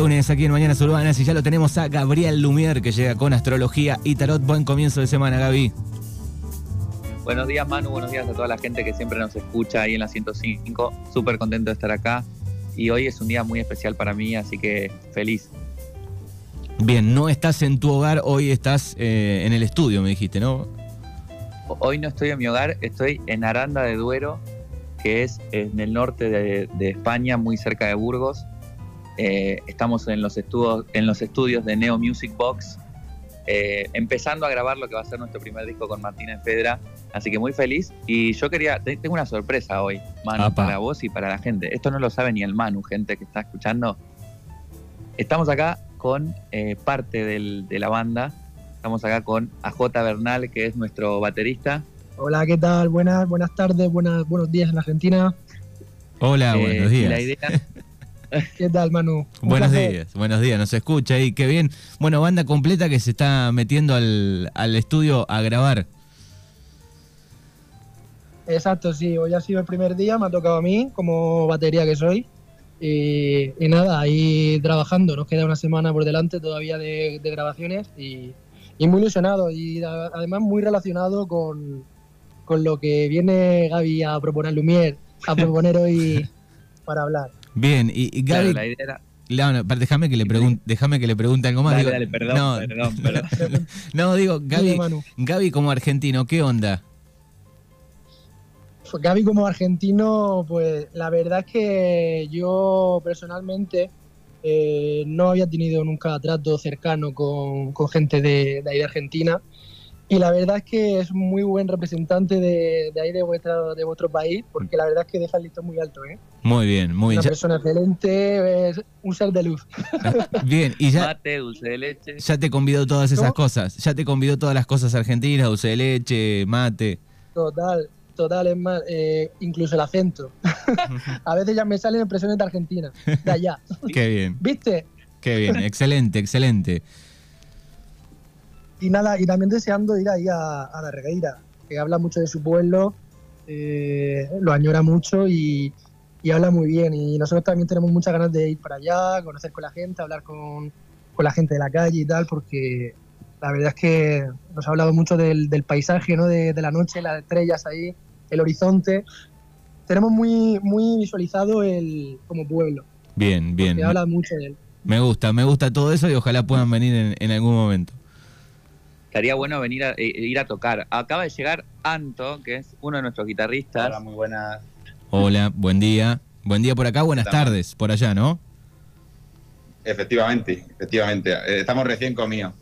lunes aquí en Mañanas Urbanas y ya lo tenemos a Gabriel Lumier que llega con astrología y tarot. Buen comienzo de semana, Gaby. Buenos días, Manu. Buenos días a toda la gente que siempre nos escucha ahí en la 105. Súper contento de estar acá. Y hoy es un día muy especial para mí, así que feliz. Bien, no estás en tu hogar, hoy estás eh, en el estudio, me dijiste, ¿no? Hoy no estoy en mi hogar, estoy en Aranda de Duero, que es en el norte de, de España, muy cerca de Burgos. Eh, estamos en los, estudios, en los estudios de Neo Music Box, eh, empezando a grabar lo que va a ser nuestro primer disco con Martina Fedra. Así que muy feliz. Y yo quería, tengo una sorpresa hoy, Manu, para vos y para la gente. Esto no lo sabe ni el Manu, gente que está escuchando. Estamos acá con eh, parte de la banda. Estamos acá con AJ Bernal, que es nuestro baterista. Hola, ¿qué tal? Buenas, buenas tardes, buenas, buenos días en Argentina. Hola, buenos días. La idea, ¿Qué tal, Manu? buenos días, buenos días, nos escucha y qué bien. Bueno, banda completa que se está metiendo al, estudio a grabar. Exacto, sí, hoy ha sido el primer día, me ha tocado a mí como batería que soy. Y, nada, ahí trabajando, nos queda una semana por delante todavía de, grabaciones y, muy ilusionado y además muy relacionado con, con lo que viene Gaby a proponer Lumier, a proponer hoy para hablar. Bien, y, Gaby... déjame que le pregunte, déjame que le pregunte algo más. Dale, perdón, no, perdón, perdón. no, digo, Gaby, Gaby como argentino, ¿qué onda? Pues Gaby como argentino, pues la verdad es que yo personalmente eh, no había tenido nunca trato cercano con, gente de, de ahí de Argentina y la verdad es que es muy buen representante de, ahí de, vuestra, de vuestro país, porque la verdad es que deja el listón muy alto. ¿eh? Muy bien, muy bien. Una persona excelente, es un ser de luz. bien, y ya, Mate, dulce de leche. ya te convidó todas esas cosas, ya te convidó todas las cosas argentinas, dulce de leche, mate. Total, total, es más, eh, incluso el acento. A veces ya me salen impresiones de Argentina, de allá. Qué bien. ¿Viste? Qué bien, excelente, excelente y nada, y también deseando ir ahí a, la Regueira, que habla mucho de su pueblo, eh, lo añora mucho y, habla muy bien. Y nosotros también tenemos muchas ganas de ir para allá, conocer con la gente, hablar con, la gente de la calle y tal, porque la verdad es que nos ha hablado mucho del, paisaje, ¿no? De, la noche, las estrellas ahí, el horizonte. Tenemos muy, muy visualizado el como pueblo. Bien, bien. Habla mucho de él. Me gusta, me gusta todo eso y ojalá puedan venir en algún momento estaría bueno venir a, eh, ir a tocar. Acaba de llegar Anto, que es uno de nuestros guitarristas. Hola, muy buenas. Hola, buen día. Buen día por acá, buenas tardes por allá, ¿no? Efectivamente, efectivamente. Eh, estamos recién comidos.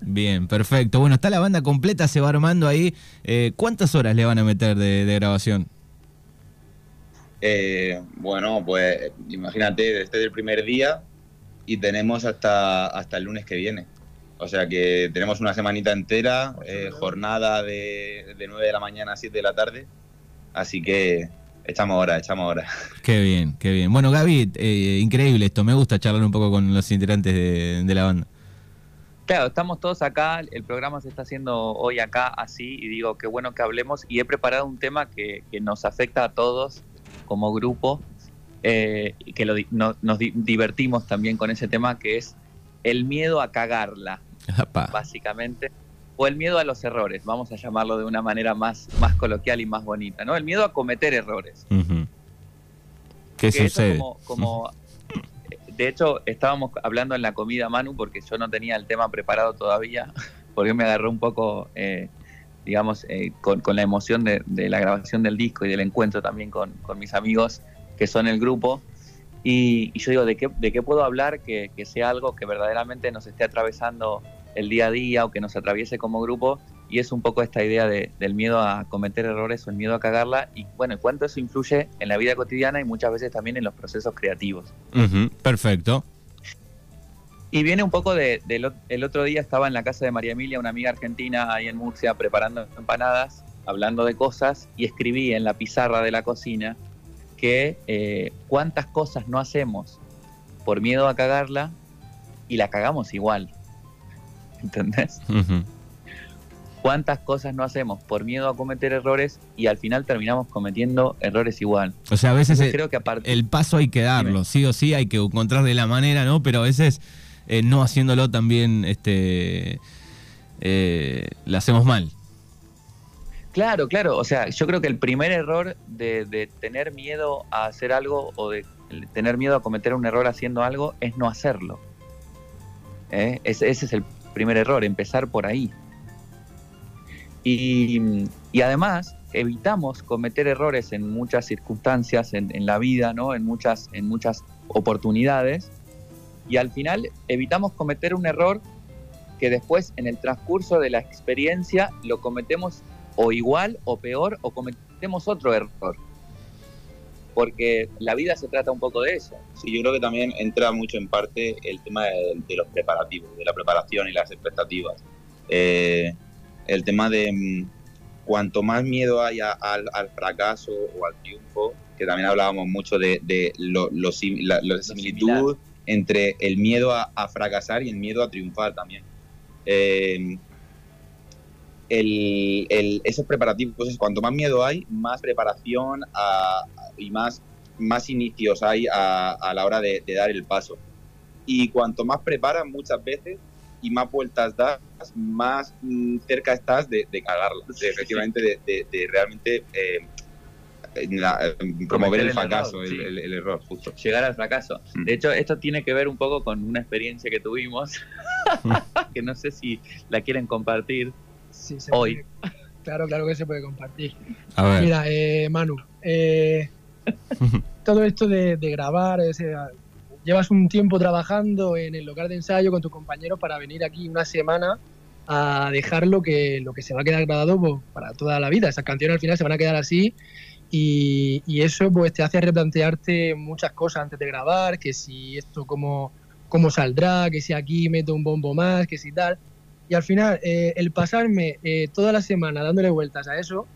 Bien, perfecto. Bueno, está la banda completa, se va armando ahí. Eh, ¿Cuántas horas le van a meter de, grabación? bueno, pues imagínate, este es el primer día y tenemos hasta, hasta el lunes que viene. O sea que tenemos una semanita entera, eh, jornada de, de 9 de la mañana a 7 de la tarde. Así que echamos hora, echamos hora. Qué bien, qué bien. Bueno, Gaby, eh, increíble esto. Me gusta charlar un poco con los integrantes de, la banda. Claro, estamos todos acá, el programa se está haciendo hoy acá así y digo, qué bueno que hablemos y he preparado un tema que, nos afecta a todos como grupo eh, y que nos divertimos también con ese tema que es el miedo a cagarla básicamente, o el miedo a los errores, vamos a llamarlo de una manera más, más coloquial y más bonita, ¿no? El miedo a cometer errores. ¿Qué sucede? Como, de hecho, estábamos hablando en la comida, Manu, porque yo no tenía el tema preparado todavía, porque me agarró un poco, eh, digamos, eh, con, la emoción de, la grabación del disco y del encuentro también con, mis amigos que son el grupo. Y, yo digo, ¿de qué, ¿de qué puedo hablar que, que sea algo que verdaderamente nos esté atravesando el día a día o que nos atraviese como grupo y es un poco esta idea de, del miedo a cometer errores o el miedo a cagarla y bueno, cuánto eso influye en la vida cotidiana y muchas veces también en los procesos creativos. perfecto. Y viene un poco de, el otro día estaba en la casa de María Emilia, una amiga argentina ahí en Murcia, preparando empanadas, hablando de cosas y escribí en la pizarra de la cocina que eh, cuántas cosas no hacemos por miedo a cagarla y la cagamos igual. ¿entendés? ¿Cuántas cosas no hacemos por miedo a cometer errores y al final terminamos cometiendo errores igual? O sea, a veces Entonces el, creo que aparte el paso hay que darlo, Dime. sí o sí, hay que encontrarle la manera, ¿no? Pero a veces eh, no haciéndolo también este, eh, la hacemos mal. Claro, claro. O sea, yo creo que el primer error de, tener miedo a hacer algo o de tener miedo a cometer un error haciendo algo es no hacerlo. ¿Eh? Ese, es el primer error, empezar por ahí. Y, y además evitamos cometer errores en muchas circunstancias en, en la vida, ¿no? En muchas, en muchas oportunidades. Y al final evitamos cometer un error que después en el transcurso de la experiencia lo cometemos o igual o peor o cometemos otro error. Porque la vida se trata un poco de eso. Sí, yo creo que también entra mucho en parte el tema de, de los preparativos, de la preparación y las expectativas. Eh, el tema de mm, cuanto más miedo haya al, al fracaso o al triunfo, que también hablábamos mucho de, de lo, lo sim- la, la similitud entre el miedo a, a fracasar y el miedo a triunfar también. Eh, el, el- esos preparativos, pues, cuanto más miedo hay, más preparación a- y más, más inicios hay a, a la hora de, de dar el paso. Y cuanto más preparas muchas veces y más vueltas das, más mm, cerca estás de, de cagarla, de, efectivamente de, realmente eh, la- promover el el error, fracaso, el, sí. el- el error, justo. llegar al fracaso. Mm. De hecho, esto tiene que ver un poco con una experiencia que tuvimos, que no sé si la quieren compartir. Sí, se Hoy. puede- claro, claro que se puede compartir. A ver. Mira, eh, Manu, eh, todo esto de, de grabar, sea, llevas un tiempo trabajando en el local de ensayo con tus compañeros para venir aquí una semana a dejar lo que, lo que se va a quedar grabado pues, para toda la vida. Esas canciones al final se van a quedar así y, y eso pues te hace replantearte muchas cosas antes de grabar, que si esto cómo, cómo saldrá, que si aquí meto un bombo más, que si tal. Y al final, eh, el pasarme eh, toda la semana dándole vueltas a eso,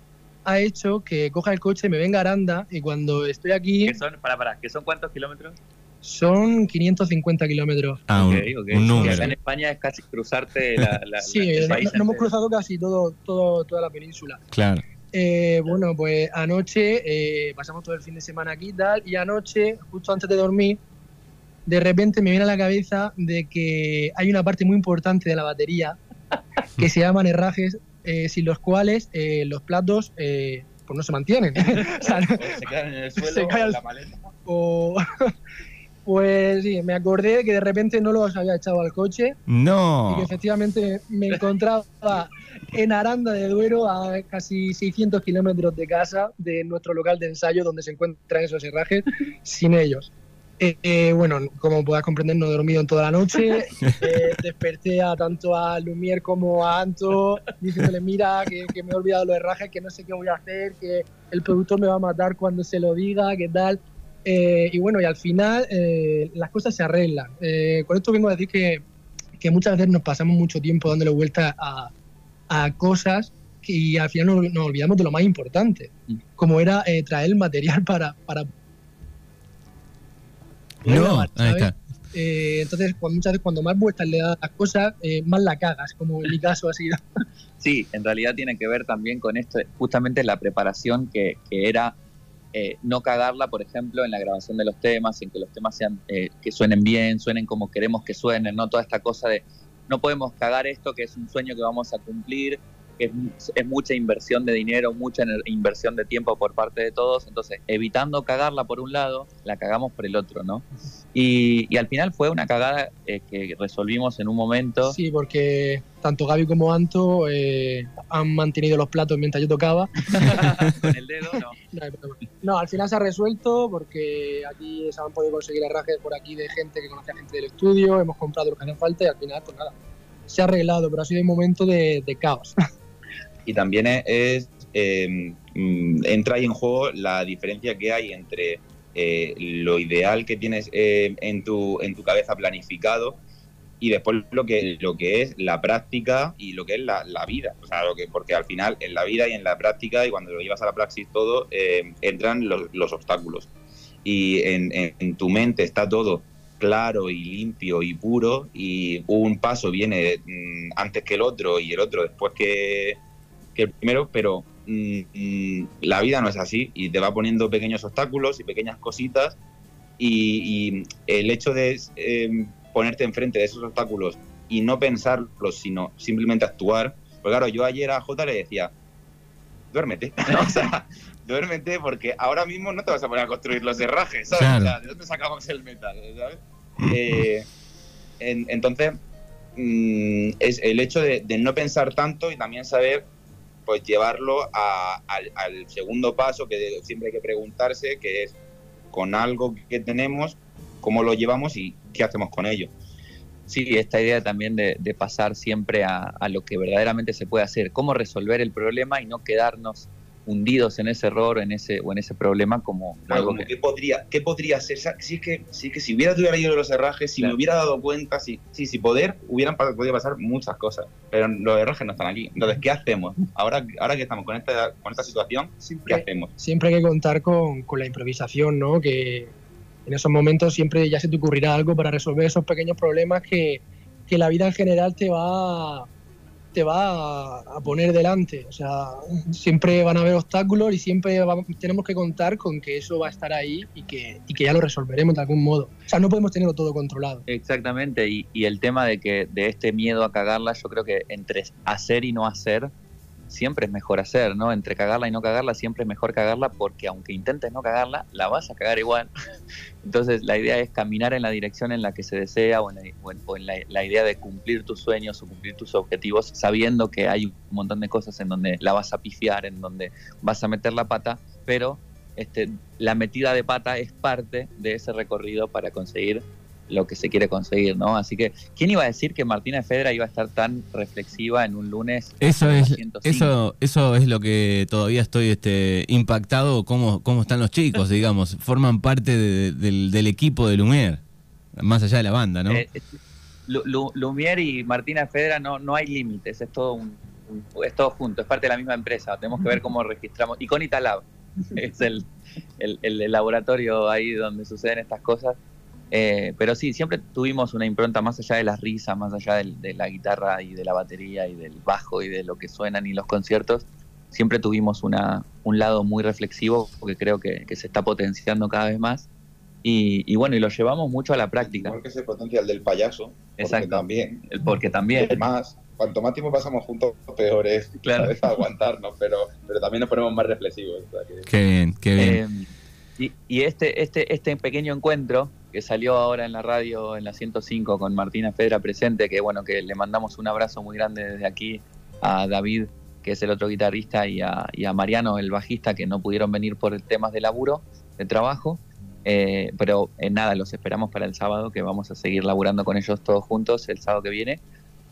ha hecho que coja el coche, me venga a Aranda y cuando estoy aquí ¿Qué son, para, para, ¿qué son cuántos kilómetros? son 550 kilómetros. Ah, un, Ok, ok. un Que número. acá en España es casi cruzarte la, la- Sí, la- el no, país no- no hemos cruzado casi todo, todo, toda la península. Claro. Eh, bueno, pues anoche eh, pasamos todo el fin de semana aquí y tal, y anoche, justo antes de dormir, de repente me viene a la cabeza de que hay una parte muy importante de la batería que se llaman herrajes, eh, sin los cuales eh, los platos eh, pues no se mantienen. O sea, no- Se quedan en el suelo Se cae o en al- la maleta. o- pues sí, me acordé que de repente no los había echado al coche y No. que efectivamente me encontraba en Aranda de Duero, a casi 600 kilómetros de casa, de nuestro local de ensayo donde se encuentran esos herrajes, sin ellos. Eh, eh, bueno, como puedas comprender, no he dormido en toda la noche. Eh, desperté a tanto a Lumier como a Anto diciéndole, mira, que, que me he olvidado los herrajes, que no sé qué voy a hacer, que el productor me va a matar cuando se lo diga, qué tal. Eh, y bueno, y al final eh, las cosas se arreglan. Eh, con esto vengo a decir que, que muchas veces nos pasamos mucho tiempo dándole vuelta a, a cosas y al final nos, nos olvidamos de lo más importante, Mm. como era traer el material para... para No. ¿sabes? Ahí está. Eh, entonces, cuando, muchas veces cuando más vueltas le das a las cosas, eh, más la cagas, como en mi caso ha sido. Sí, en realidad tiene que ver también con esto, justamente la preparación que, que era eh, no cagarla, por ejemplo, en la grabación de los temas, en que los temas sean eh, que suenen bien, suenen como queremos que suenen, no toda esta cosa de no podemos cagar esto que es un sueño que vamos a cumplir, es, es mucha inversión de dinero, mucha inversión de tiempo por parte de todos, entonces evitando cagarla por un lado, la cagamos por el otro, ¿no? Y, y al final fue una cagada eh, que resolvimos en un momento. Sí, porque tanto Gaby como Anto eh, han mantenido los platos mientras yo tocaba. con el dedo, no. No. No, al final se ha resuelto porque aquí se han podido conseguir herrajes por aquí de gente que conoce a gente del estudio, hemos comprado lo que hace falta y al final, pues nada, se ha arreglado, pero ha sido un momento de, de caos. Y también es, eh, mm, entra ahí en juego la diferencia que hay entre eh, lo ideal que tienes eh, en, tu, en tu cabeza planificado y después lo que, lo que es la práctica y lo que es la, la vida. O sea, lo que, porque al final en la vida y en la práctica y cuando lo llevas a la praxis todo, eh, entran los, los obstáculos. Y en tu mente está todo claro y limpio y puro y un paso viene mm, antes que el otro y el otro después que, que el primero, pero mm, mm, la vida no es así y te va poniendo pequeños obstáculos y pequeñas cositas y, y el hecho de eh, ponerte enfrente de esos obstáculos y no pensarlos, sino simplemente actuar. Pues claro, yo ayer a Jota le decía, duérmete, o sea, duérmete porque ahora mismo no te vas a poner a construir los herrajes, ¿sabes? Claro. O sea, ¿de dónde sacamos el metal, ¿sabes? Eh, en- entonces, mm, es el hecho de, de no pensar tanto y también saber pues llevarlo a- al, segundo paso que siempre hay que preguntarse, que es con algo que tenemos, cómo lo llevamos y qué hacemos con ello. Sí, esta idea también de, de pasar siempre a, a lo que verdaderamente se puede hacer, cómo resolver el problema y no quedarnos hundidos en ese error en ese, o en ese problema como Claro, algo como que- qué podría, qué podría ser, Sa- si es que, si es que si hubiera tuviera leído los herrajes, si Claro. me hubiera dado cuenta, si, si, si poder, hubieran podido pasar muchas cosas, pero los herrajes no están aquí. Entonces, ¿qué hacemos? Ahora, ahora que estamos con esta, con esta situación, ¿qué Siempre, hacemos? siempre hay que contar con, con la improvisación, ¿no? Que en esos momentos siempre ya se te ocurrirá algo para resolver esos pequeños problemas que, que la vida en general te va, te va a, poner delante. O sea, siempre van a haber obstáculos y siempre va- tenemos que contar con que eso va a estar ahí y que, y que ya lo resolveremos de algún modo. O sea, no podemos tenerlo todo controlado. Exactamente, y, y el tema de que de este miedo a cagarla, yo creo que entre hacer y no hacer, siempre es mejor hacer, ¿no? Entre cagarla y no cagarla, siempre es mejor cagarla porque aunque intentes no cagarla, la vas a cagar igual. Entonces la idea es caminar en la dirección en la que se desea o en, la, la idea de cumplir tus sueños o cumplir tus objetivos, sabiendo que hay un montón de cosas en donde la vas a pifiar, en donde vas a meter la pata, pero este, la metida de pata es parte de ese recorrido para conseguir lo que se quiere conseguir, ¿no? Así que, ¿quién iba a decir que Martina Fedra iba a estar tan reflexiva en un lunes? Eso es, 105? eso, eso es lo que todavía estoy este, impactado, cómo, cómo están los chicos, digamos. Forman parte de- del, del equipo de Lumière, más allá de la banda, ¿no? Eh, eh, Lu- Lu- Lumière y Martina Fedra no, no hay límites, es todo un, un- es todo junto, es parte de la misma empresa. Tenemos que ver cómo registramos. Y con Italab, es el, el- el laboratorio ahí donde suceden estas cosas. Eh, pero sí, siempre tuvimos una impronta más allá de las risas, más allá de, la guitarra y de la batería y del bajo y de lo que suenan y los conciertos. Siempre tuvimos una, un lado muy reflexivo porque creo que, que se está potenciando cada vez más. Y, y bueno, y lo llevamos mucho a la práctica. Igual que ese potencial del payaso, porque Exacto. también, El- Porque también. más, cuanto más tiempo pasamos juntos, peor es, Claro. ¿sabes? aguantarnos, pero, pero también nos ponemos más reflexivos. o sea que- Qué bien, qué bien. Eh, y y este, este, este pequeño encuentro que salió ahora en la radio en la 105 con Martina Fedra presente, que bueno, que le mandamos un abrazo muy grande desde aquí a David, que es el otro guitarrista, y a, y a Mariano, el bajista, que no pudieron venir por temas de laburo, de trabajo. Eh, pero eh, nada, los esperamos para el sábado, que vamos a seguir laburando con ellos todos juntos el sábado que viene.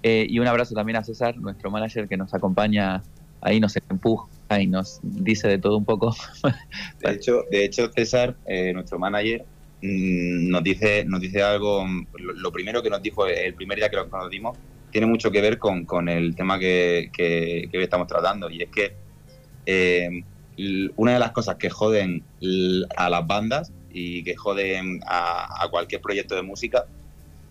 Eh, y un abrazo también a César, nuestro manager, que nos acompaña ahí, nos empuja y nos dice de todo un poco. De hecho, de hecho César, eh, nuestro manager, nos dice, nos dice algo, mm, lo, primero que nos dijo el primer día que lo conocimos, tiene mucho que ver con, con el tema que, que- que hoy estamos tratando, y es que eh, una de las cosas que joden a las bandas y que joden a, a cualquier proyecto de música,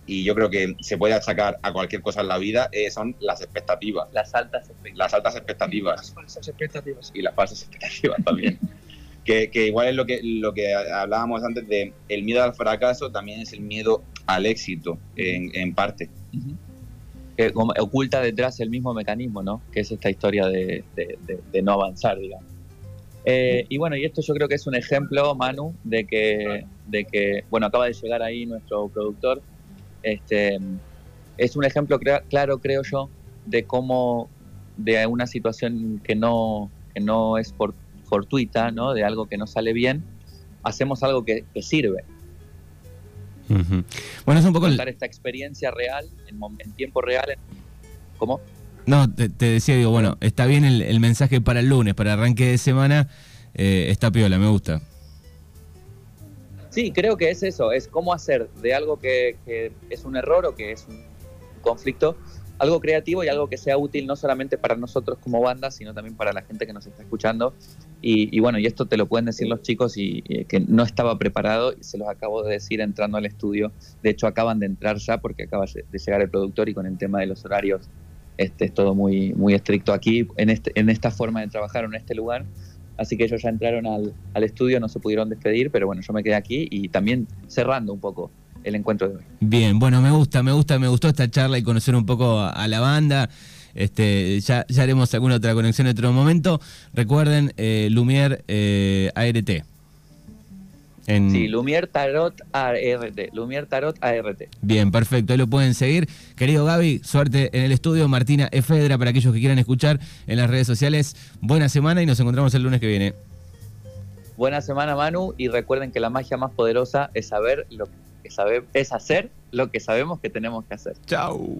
y yo creo que se puede achacar a cualquier cosa en la vida, eh, son las expectativas, Las altas expectativas. las altas expectativas Las falsas expectativas. y las falsas expectativas también. que, igual es lo que, lo que hablábamos antes de el miedo al fracaso, también es el miedo al éxito, en, en parte. que oculta detrás el mismo mecanismo, ¿no? Que es esta historia de, de- no avanzar, digamos. Eh, y bueno, y esto yo creo que es un ejemplo, Manu, de que, de que bueno, acaba de llegar ahí nuestro productor. Este, es un ejemplo claro, creo yo, de cómo de una situación que no, que no es por, fortuita, ¿no? De algo que no sale bien, hacemos algo que, que sirve. Bueno, es un poco... el- Contar esta experiencia real, en, en tiempo real. en- ¿Cómo? No, te, te decía, digo, bueno, está bien el, el mensaje para el lunes, para arranque de semana, eh, está piola, me gusta. Sí, creo que es eso, es cómo hacer de algo que, que es un error o que es un conflicto, algo creativo y algo que sea útil no solamente para nosotros como banda, sino también para la gente que nos está escuchando. Y, bueno, y esto te lo pueden decir los chicos y, y que no estaba preparado y se los acabo de decir entrando al estudio. De hecho, acaban de entrar ya porque acaba de llegar el productor y con el tema de los horarios este, es todo muy, muy estricto aquí, en, este, en esta forma de trabajar, en este lugar. Así que ellos ya entraron al, al estudio, no se pudieron despedir, pero bueno, yo me quedé aquí y también cerrando un poco el encuentro de hoy. Bien, bueno, me gusta, me gusta, me gustó esta charla y conocer un poco a, a la banda. Este, ya, ya haremos alguna otra conexión en otro momento. Recuerden, eh, Lumière eh, ART. En... Sí, Lumière Tarot ART. Lumière Tarot ART. Bien, perfecto. Ahí lo pueden seguir. Querido Gaby, suerte en el estudio. Martina Efedra, para aquellos que quieran escuchar en las redes sociales. Buena semana y nos encontramos el lunes que viene. Buena semana, Manu. Y recuerden que la magia más poderosa es saber lo que sabe, es hacer lo que sabemos que tenemos que hacer. Chau.